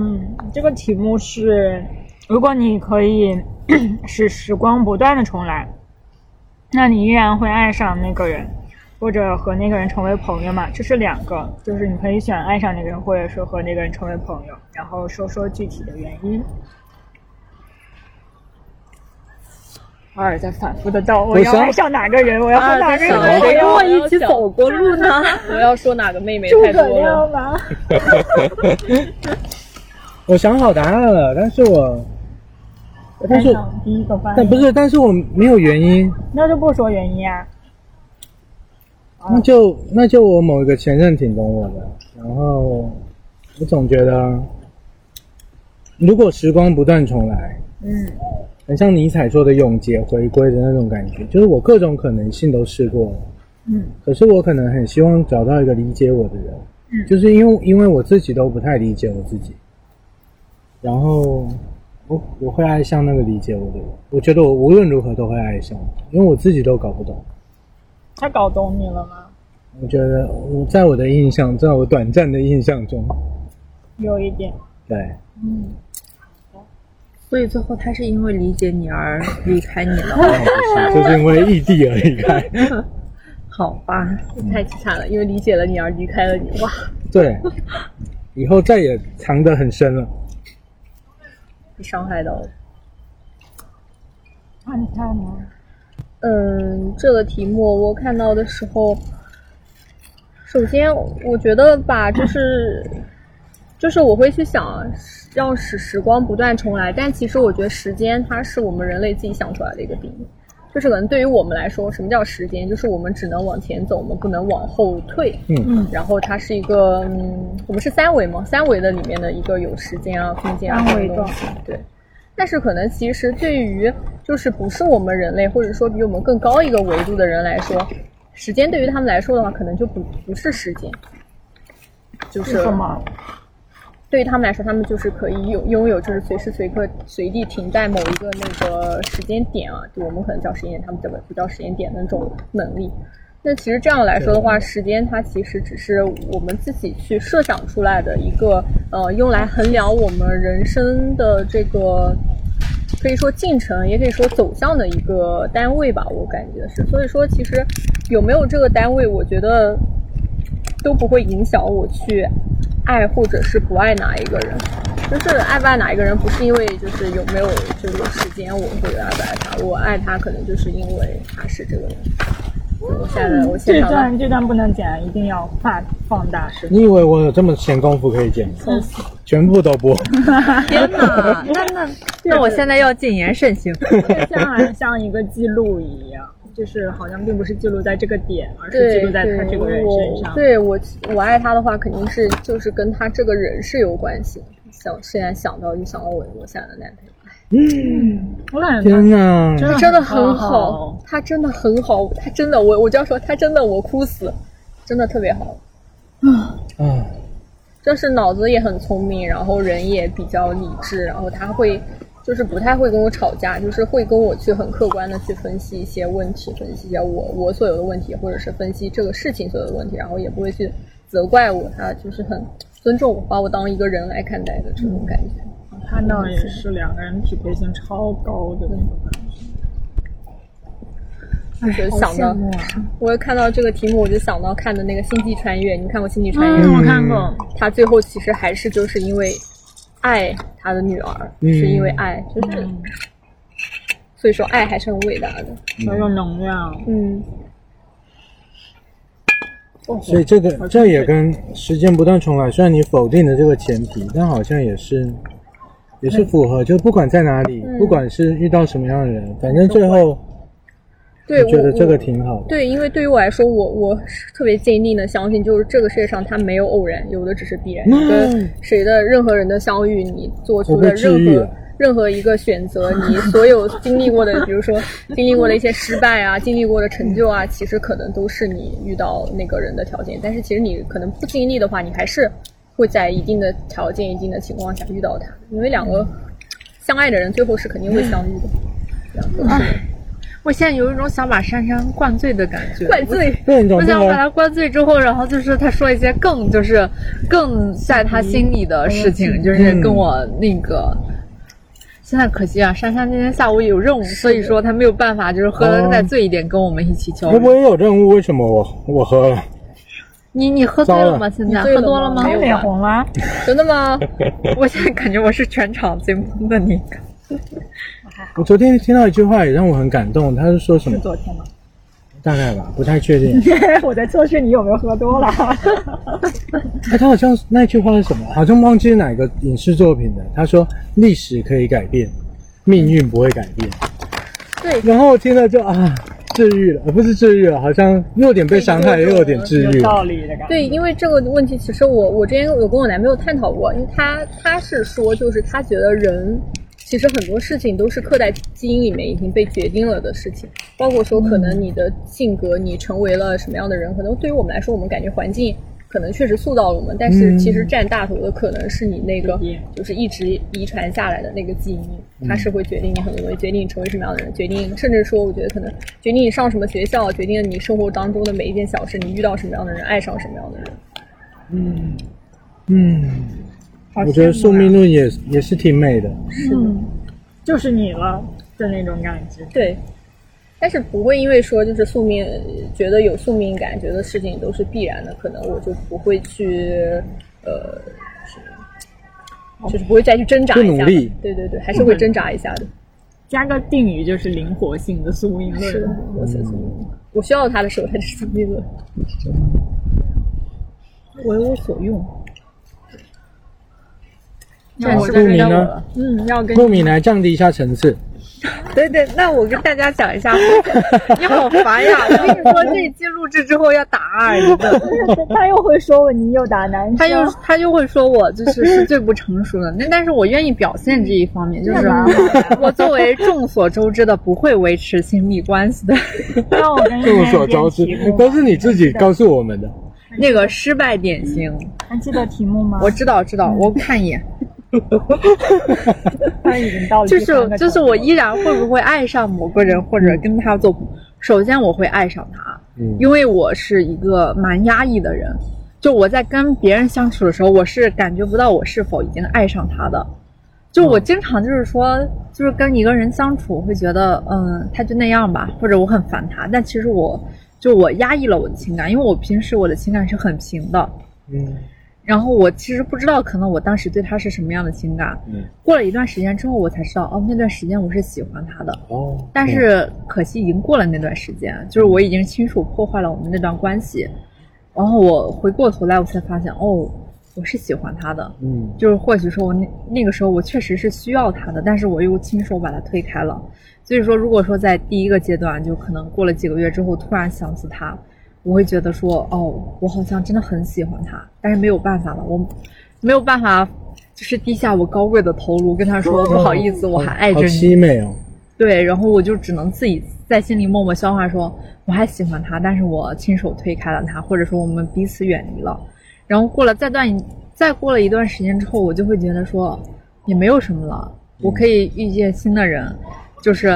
嗯，这个题目是，如果你可以 使时光不断的重来，那你依然会爱上那个人，或者和那个人成为朋友嘛？这是两个，就是你可以选爱上那个人，或者说和那个人成为朋友，然后说说具体的原因。偶尔在反复的道，我要爱上哪个人，我要和哪个人谁朋友？跟我一起走过路呢？我要说哪个妹妹太多了。吗？我想好答案了，但是我，但是第一个发，但不是，但是我没有原因，那就不说原因啊。那就那就我某一个前任挺懂我的，然后我总觉得，如果时光不断重来，嗯很像尼采说的永劫回归的那种感觉，就是我各种可能性都试过了，嗯可是我可能很希望找到一个理解我的人，嗯就是因为因为我自己都不太理解我自己，然后我我会爱上那个理解我的人，我觉得我无论如何都会爱上，因为我自己都搞不懂。他搞懂你了吗？我觉得我在我的印象，在我短暂的印象中，有一点，对，嗯，所以最后他是因为理解你而离开你了，不 是，就是因为异地而离开。好吧？太凄惨了，因为理解了你而离开了你。哇，对，以后再也藏得很深了。被伤害到了。看呢？嗯，这个题目我看到的时候，首先我觉得吧，就是 就是我会去想让使时光不断重来，但其实我觉得时间它是我们人类自己想出来的一个定义。就是可能对于我们来说，什么叫时间？就是我们只能往前走，我们不能往后退。嗯嗯然后它是一个，嗯，我们是三维嘛，三维的里面的一个有时间啊、空间啊三维的这种东西，对。但是可能其实对于就是不是我们人类，或者说比我们更高一个维度的人来说，时间对于他们来说的话，可能就不不是时间，就是是什么？对于他们来说，他们就是可以有拥有，就是随时随刻随地停在某一个那个时间点啊，就我们可能叫时间点，他们叫不叫时间点的那种能力。那其实这样来说的话，时间它其实只是我们自己去设想出来的一个呃，用来衡量我们人生的这个可以说进程，也可以说走向的一个单位吧，我感觉是。所以说，其实有没有这个单位，我觉得都不会影响我去爱或者是不爱哪一个人。就是爱不爱哪一个人，不是因为就是有没有这个时间我会爱不爱他，我爱他可能就是因为他是这个人。我现在我现这段这段不能剪，一定要放放大声。你以为我有这么闲工夫可以剪？全部都播。天哪，那那那我现在要谨言慎行。这像像一个记录一样，就是好像并不是记录在这个点，而是记录在他这个人身上。我对我我爱他的话，肯定是就是跟他这个人是有关系的。想现在想到就想到我我现在的男朋友。嗯，我感觉天哪！真他真的很好好，他真的很好，他真的，我我就要说，他真的我哭死，真的特别好，啊，就是脑子也很聪明，然后人也比较理智，然后他会就是不太会跟我吵架，就是会跟我去很客观的去分析一些问题，分析一下我我所有的问题，或者是分析这个事情所有的问题，然后也不会去责怪我，他就是很尊重我，把我当一个人来看待的这种感觉。看到也是两个人匹配性超高的那种感觉。就想到我看到这个题目，我就想到看的那个《星际穿越》，你看过《星际穿越》嗯，吗？我看过。他最后其实还是就是因为爱他的女儿，嗯。是因为爱，就是嗯，所以说爱还是很伟大的。很有能量。嗯，所以这个这也跟时间不断重来，虽然你否定的这个前提，但好像也是也是符合，就不管在哪里，嗯。不管是遇到什么样的人，反正最后对，我觉得这个挺好的。对，因为对于我来说，我我是特别坚定的相信，就是这个世界上它没有偶然，有的只是必然。嗯跟谁的任何人的相遇，你做出的任何任何一个选择，你所有经历过的，比如说 经历过的一些失败啊，经历过的成就啊，其实可能都是你遇到那个人的条件。但是其实你可能不经历的话，你还是会在一定的条件、一定的情况下遇到他，因为两个相爱的人最后是肯定会相遇的。两个是。我现在有一种想把珊珊灌醉的感觉，灌醉。我想把他灌醉之后，然后就是他说一些更就是更在他心里的事情，就是跟我那个。现在可惜啊，珊珊今天下午有任务，所以说她没有办法，就是喝的再醉一点，跟我们一起交流。我我也有任务，为什么我我喝了？你你喝醉了了吗？现在喝多了吗吗没？有脸红了，真的吗？我现在感觉我是全场最懵的那个。我昨天听到一句话也让我很感动，他是说什么？是昨天吗？大概吧，不太确定。我在测试你有没有喝多了。哎，他好像那句话是什么？好像忘记哪个影视作品的。他说历史可以改变，命运不会改变。对然后我听了就啊，治愈了，呃不是治愈了，好像又有点被伤害，又有点治愈有道。理的感觉。对，因为这个问题，其实我我之前有跟我男朋友探讨过，因为他他是说，就是他觉得人其实很多事情都是刻在基因里面已经被决定了的事情，包括说可能你的性格，你成为了什么样的人，可能对于我们来说，我们感觉环境。可能确实塑造了我们，但是嗯其实占大头的可能是你那个就是一直遗传下来的那个基因，它是会决定你很多东西，决定你成为什么样的人，决定甚至说，我觉得可能决定你上什么学校，决定了你生活当中的每一件小事，你遇到什么样的人，爱上什么样的人。嗯。嗯，好我觉得宿命论也也是挺美的。是的，就是你了的那种感觉。对，但是不会因为说就是宿命，觉得有宿命感，觉得事情都是必然的，可能我就不会去呃，就是不会再去挣扎一下不努力。对对对，还是会挣扎一下的。加个定语就是灵活性的宿命是论。，我是宿命。我需要它的时候，它就是宿命论。为我所用。那我陆明呢。嗯，要跟陆米来降低一下层次。对对，那我跟大家讲一下，你好烦呀！我跟你说，这一期录制之后要打二一个，他又会说我你又打男生，他又他又会说我就是是最不成熟的。那但是我愿意表现这一方面，就是我作为众所周知的不会维持亲密关系的让我跟你众所周知，都是你自己告诉我们的。那个失败典型。还记得题目吗？我知道知道，我看一眼。他已经到了就是就是我依然会不会爱上某个人，或者跟他做朋友。首先我会爱上他，嗯因为我是一个蛮压抑的人。就我在跟别人相处的时候，我是感觉不到我是否已经爱上他的。就我经常就是说，就是跟一个人相处，会觉得嗯，他就那样吧，或者我很烦他。但其实我就我压抑了我的情感，因为我平时我的情感是很平的。嗯然后我其实不知道，可能我当时对他是什么样的情感。嗯过了一段时间之后，我才知道，哦，那段时间我是喜欢他的。哦，但是可惜已经过了那段时间，就是我已经亲手破坏了我们那段关系。然后我回过头来，我才发现，哦，我是喜欢他的。嗯就是或许说我那那个时候我确实是需要他的，但是我又亲手把他推开了。所以说，如果说在第一个阶段，就可能过了几个月之后，突然想起他，我会觉得说，哦，我好像真的很喜欢他，但是没有办法了，我没有办法，就是低下我高贵的头颅，跟他说不好意思，我还爱着好你。凄美哦。对，然后我就只能自己在心里默默消化说，我还喜欢他，但是我亲手推开了他，或者说我们彼此远离了。然后过了再段再过了一段时间之后，我就会觉得说，也没有什么了，我可以遇见新的人，就是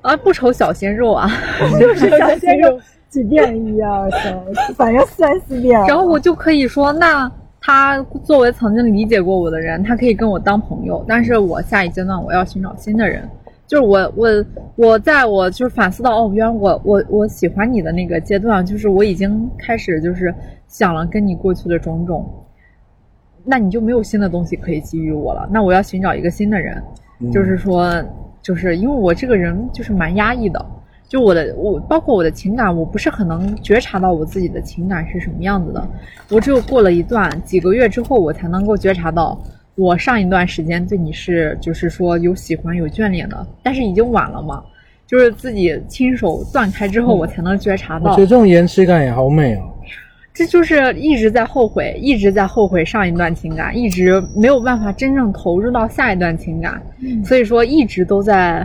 啊，不愁小鲜肉啊，就是小鲜肉几遍一二三，反正三四遍。然后我就可以说，那他作为曾经理解过我的人，他可以跟我当朋友，但是我下一阶段我要寻找新的人。就是我我我在我就是反思到哦，原来我我我喜欢你的那个阶段，就是我已经开始就是想了跟你过去的种种，那你就没有新的东西可以给予我了。那我要寻找一个新的人，就是说，就是因为我这个人就是蛮压抑的，就我的我包括我的情感，我不是很能觉察到我自己的情感是什么样子的。我只有过了一段几个月之后，我才能够觉察到，我上一段时间对你是就是说有喜欢有眷恋的，但是已经晚了嘛。就是自己亲手断开之后，我才能觉察到我觉得。这种延迟感也好美啊。这就是一直在后悔，一直在后悔上一段情感，一直没有办法真正投入到下一段情感，所以说一直都在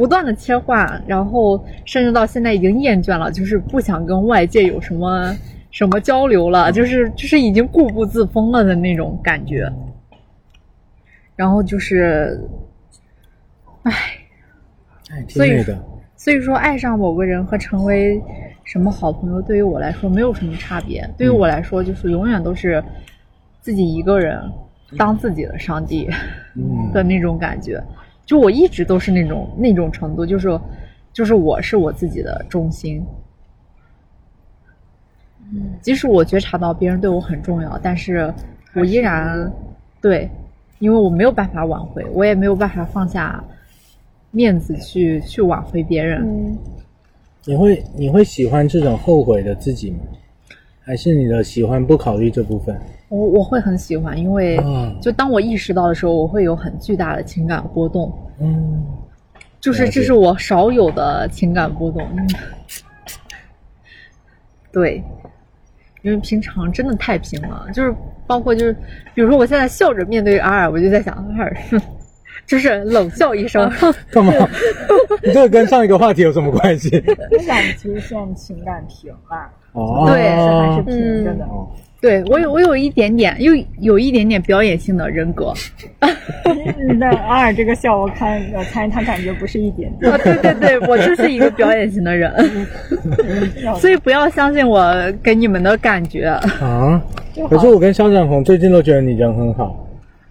不断的切换，然后甚至到现在已经厌倦了，就是不想跟外界有什么什么交流了，就是就是已经固步自封了的那种感觉。然后就是，唉，所以美的。所以说，爱上某个人和成为什么好朋友，对于我来说没有什么差别。对于我来说，就是永远都是自己一个人当自己的上帝嗯的那种感觉。就我一直都是那种那种程度，就是就是我是我自己的中心。即使我觉察到别人对我很重要，但是我依然对，因为我没有办法挽回，我也没有办法放下面子去去挽回别人。嗯，你会你会喜欢这种后悔的自己吗？还是你的喜欢不考虑这部分？我我会很喜欢，因为啊就当我意识到的时候，我会有很巨大的情感波动，嗯，就是这是我少有的情感波动。嗯 对，因为平常真的太平了，就是包括就是，比如说我现在笑着面对阿尔，我就在想阿尔，哼就是冷笑一声，干嘛？你这个跟上一个话题有什么关系？不想出现情感平了，哦，对是还是平着的。哦对我有我有一点点，又有一点点表演性的人格，那阿尔这个笑，我看我猜他感觉不是一点点。啊，对对对，我就是一个表演型的人，所以不要相信我给你们的感觉啊！可是我跟肖战红最近都觉得你人很好，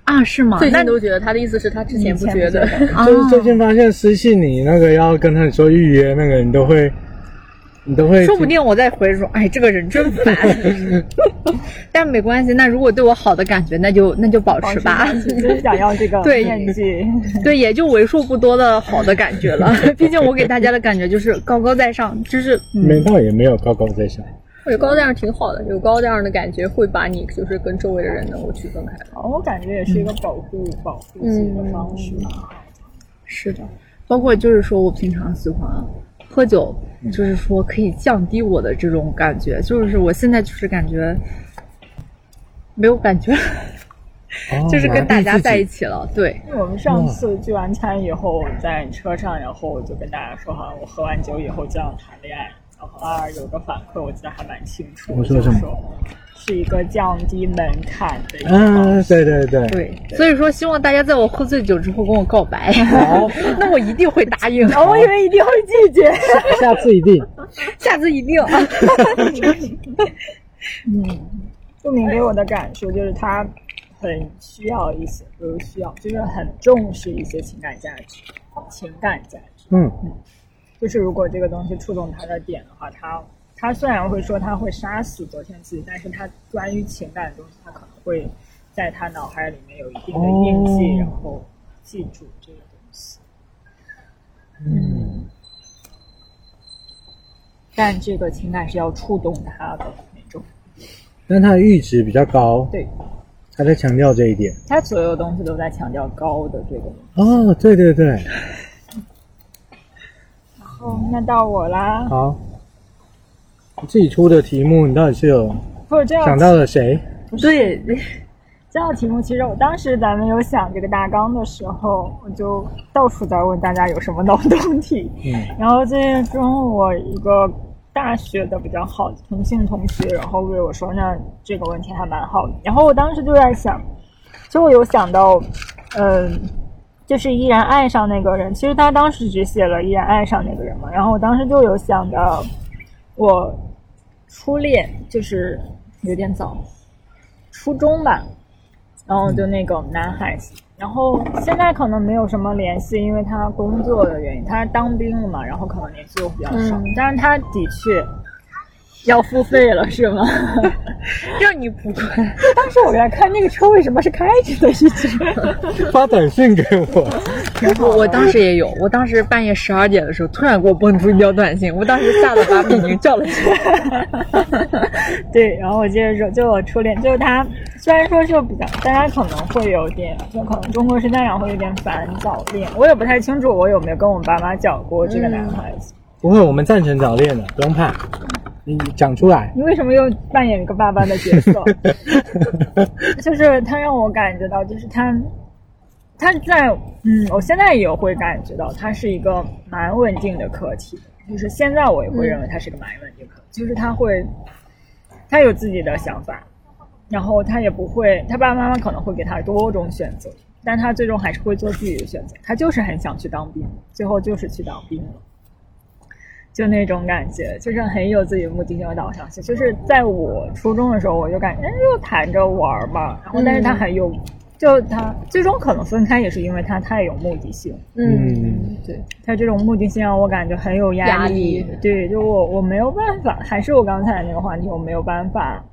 啊，是吗？最那近都觉得他的意思是他之前不觉得就是最近发现私信你那个要跟他说预约那个，你都会，你都会，说不定我再回说，哎，这个人真烦。但没关系，那如果对我好的感觉，那就那就保持吧。就是想要这个对面积。对，也就为数不多的好的感觉了。毕竟我给大家的感觉就是高高在上，就是没到也没有高高在上。有高这样挺好的，有高这样的感觉会把你就是跟周围的人能够区分开来。我感觉也是一个保护、保护自己的方式。是的，包括就是说我平常喜欢喝酒，就是说可以降低我的这种感觉。就是我现在就是感觉没有感觉，哦 就是跟大家在一起。了。对，因为我们上次聚完餐以后，在车上，然后我就跟大家说，好像我喝完酒以后就要谈恋爱。然后啊有个反馈，我记得还蛮清楚。我说什么就是是一个降低门槛的一个嗯，式。对对对，对，所以说希望大家在我喝醉酒之后跟我告白，好，那我一定会答应。哦，我以为一定会拒绝。下次一定。下次一定。嗯，杜明给我的感受就是他很需要一些，不是需要，就是很重视一些情感价值、情感价值。嗯，就是如果这个东西触动他的点的话，他他虽然会说他会杀死昨天自己，但是他关于情感的东西，他可能会在他脑海里面有一定的印记，哦然后记住这个东西。嗯，但这个情感是要触动他的那种。但他的阈值比较高，对他在强调这一点。他所有东西都在强调高的这个。哦，对对对，然后，那到我啦。好，你自己出的题目，你到底是有不是这样想到了谁？对，这道题目，其实我当时咱们有想这个大纲的时候，我就到处在问大家有什么脑洞题。嗯然后最终我一个大学的比较好的同性同学，然后为我说，那这个问题还蛮好的。然后我当时就在想，就我有想到，嗯、就是依然爱上那个人。其实他当时只写了依然爱上那个人嘛。然后我当时就有想到，我初恋就是有点早，初中吧，然后就那个男孩子，然后现在可能没有什么联系，因为他工作的原因，他当兵了嘛，然后可能联系又比较少，嗯。但是他的确要付费了，是吗？让你不管。当时我给他看那个车为什么是开着的，一直。发短信给我，我我当时也有，我当时半夜十二点的时候，突然给我蹦出一条短信，我当时吓得把米宁叫了起来。对，然后我接着说，就我初恋，就是他，虽然说就比较，大家可能会有点，就可能中国式家长会有点烦早恋，我也不太清楚我有没有跟我爸妈讲过这个男孩子。不会，我们赞成早恋的，不用怕，你讲出来。你为什么又扮演一个爸爸的角色？就是他让我感觉到，就是他，他在，嗯，我现在也会感觉到他是一个蛮稳定的课题。就是现在我也会认为他是个蛮稳定的课题，就是他会，他有自己的想法，然后他也不会，他爸爸妈妈可能会给他多种选择，但他最终还是会做自己的选择，他就是很想去当兵，最后就是去当兵了。就那种感觉，就是很有自己的目的性和导向性。就是在我初中的时候，我就感觉，哎，就谈着玩儿吧。然后，但是他很有，就他最终可能分开，也是因为他太有目的性。嗯，对他这种目的性让我感觉很有压压力对，就我我没有办法，还是我刚才那个话题，我没有办法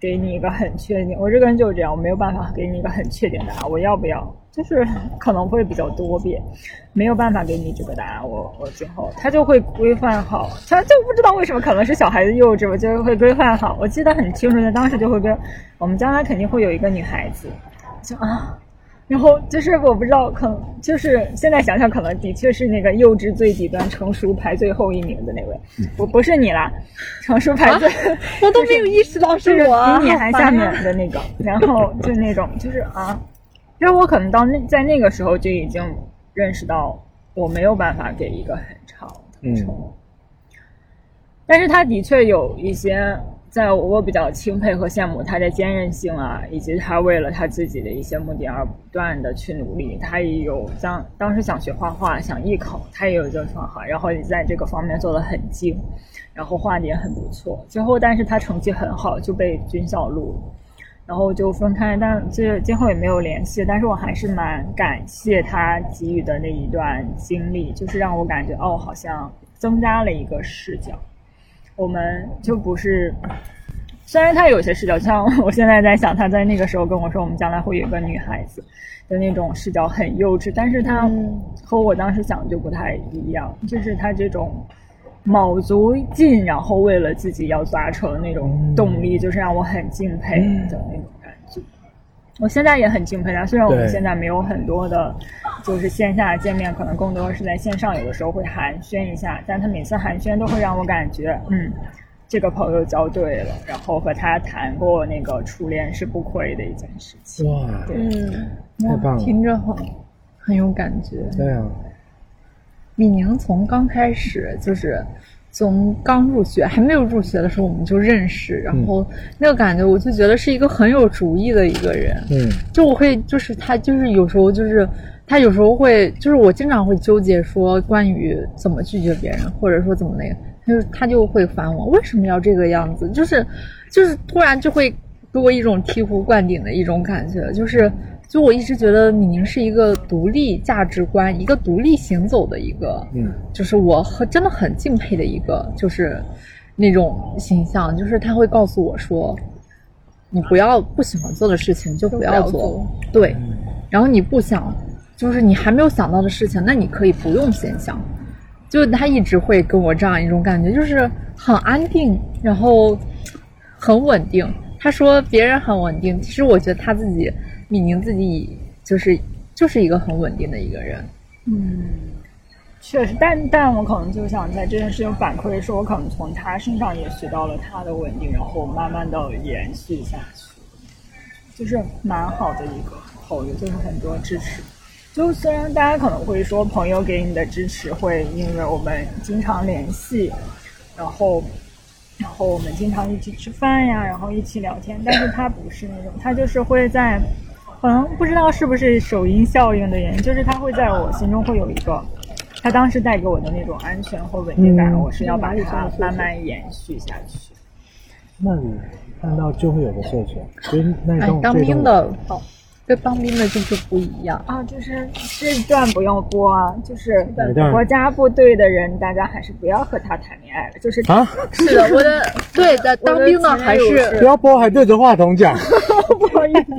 给你一个很确定。我这个人就是这样，我没有办法给你一个很确定的答案。我要不要？就是 可能会比较多变，没有办法给你这个答案。我我最后他就会规范好，他就不知道为什么，可能是小孩子幼稚我，就会规范好。我记得很清楚的，当时就会跟我们将来肯定会有一个女孩子，就啊。然后就是我不知道，可能就是现在想想，可能的确是那个幼稚最底端，成熟排最后一名的那位。不不是你啦，成熟排最，我都没有意识到是是我啊，比你还下面的那个。然后就那种就是啊，就是我可能到那在那个时候就已经认识到我没有办法给一个很长的承诺。但是他的确有一些，在我比较钦佩和羡慕他的坚韧性啊，以及他为了他自己的一些目的而不断的去努力。他也有当当时想学画画，想艺考，他也有这画画，然后也在这个方面做的很精，然后画的也很不错。最后，但是他成绩很好，就被军校录了。然后就分开，但这今后也没有联系。但是我还是蛮感谢他给予的那一段经历，就是让我感觉哦，好像增加了一个视角。我们就不是，虽然他有些视角，像我现在在想，他在那个时候跟我说，我们将来会有一个女孩子的那种视角很幼稚，但是他和我当时想的就不太一样，就是他这种。卯足劲，然后为了自己要达成的那种动力，就是让我很敬佩的那种感觉。我现在也很敬佩他，虽然我们现在没有很多的，就是线下见面，可能更多是在线上，有的时候会寒暄一下，但他每次寒暄都会让我感觉，嗯，这个朋友交对了，然后和他谈过那个初恋是不亏的一件事情。哇，对，嗯，太棒了！听着很很有感觉。对啊，李宁从刚开始就是从刚入学还没有入学的时候我们就认识，然后那个感觉我就觉得是一个很有主意的一个人。嗯。就我会就是他就是有时候就是他有时候会就是我经常会纠结说关于怎么拒绝别人，或者说怎么那个，他就他就会烦我为什么要这个样子，就是就是突然就会给我一种醍醐灌顶的一种感觉，就是就我一直觉得米宁是一个独立价值观，一个独立行走的一个，嗯就是我很真的很敬佩的一个，就是那种形象，就是他会告诉我说，你不要不喜欢做的事情就不要做，不要做对，然后你不想，就是你还没有想到的事情，那你可以不用先想。就他一直会跟我这样一种感觉，就是很安定，然后很稳定。他说别人很稳定，其实我觉得他自己，米宁自己就是就是一个很稳定的一个人。嗯，确实，但但我可能就想在这件事情反馈，说我可能从他身上也学到了他的稳定，然后慢慢的延续下去，就是蛮好的一个朋友，就是很多支持。就虽然大家可能会说朋友给你的支持会因为我们经常联系，然后然后我们经常一起吃饭呀，然后一起聊天，但是他不是那种，他就是会在，可能不知道是不是首因效应的原因，就是他会在我心中会有一个，他当时带给我的那种安全和稳定感，嗯我是要把它慢慢延续下去。那你看到就会有个社群，所以那哎栋，当兵的哦，跟当兵的就是不一样。啊，就是这段不用播啊，就是国家部队的人，大家还是不要和他谈恋爱了，就是啊，是的，我的对的，当兵的还是不要播还对着话筒讲。不好意思。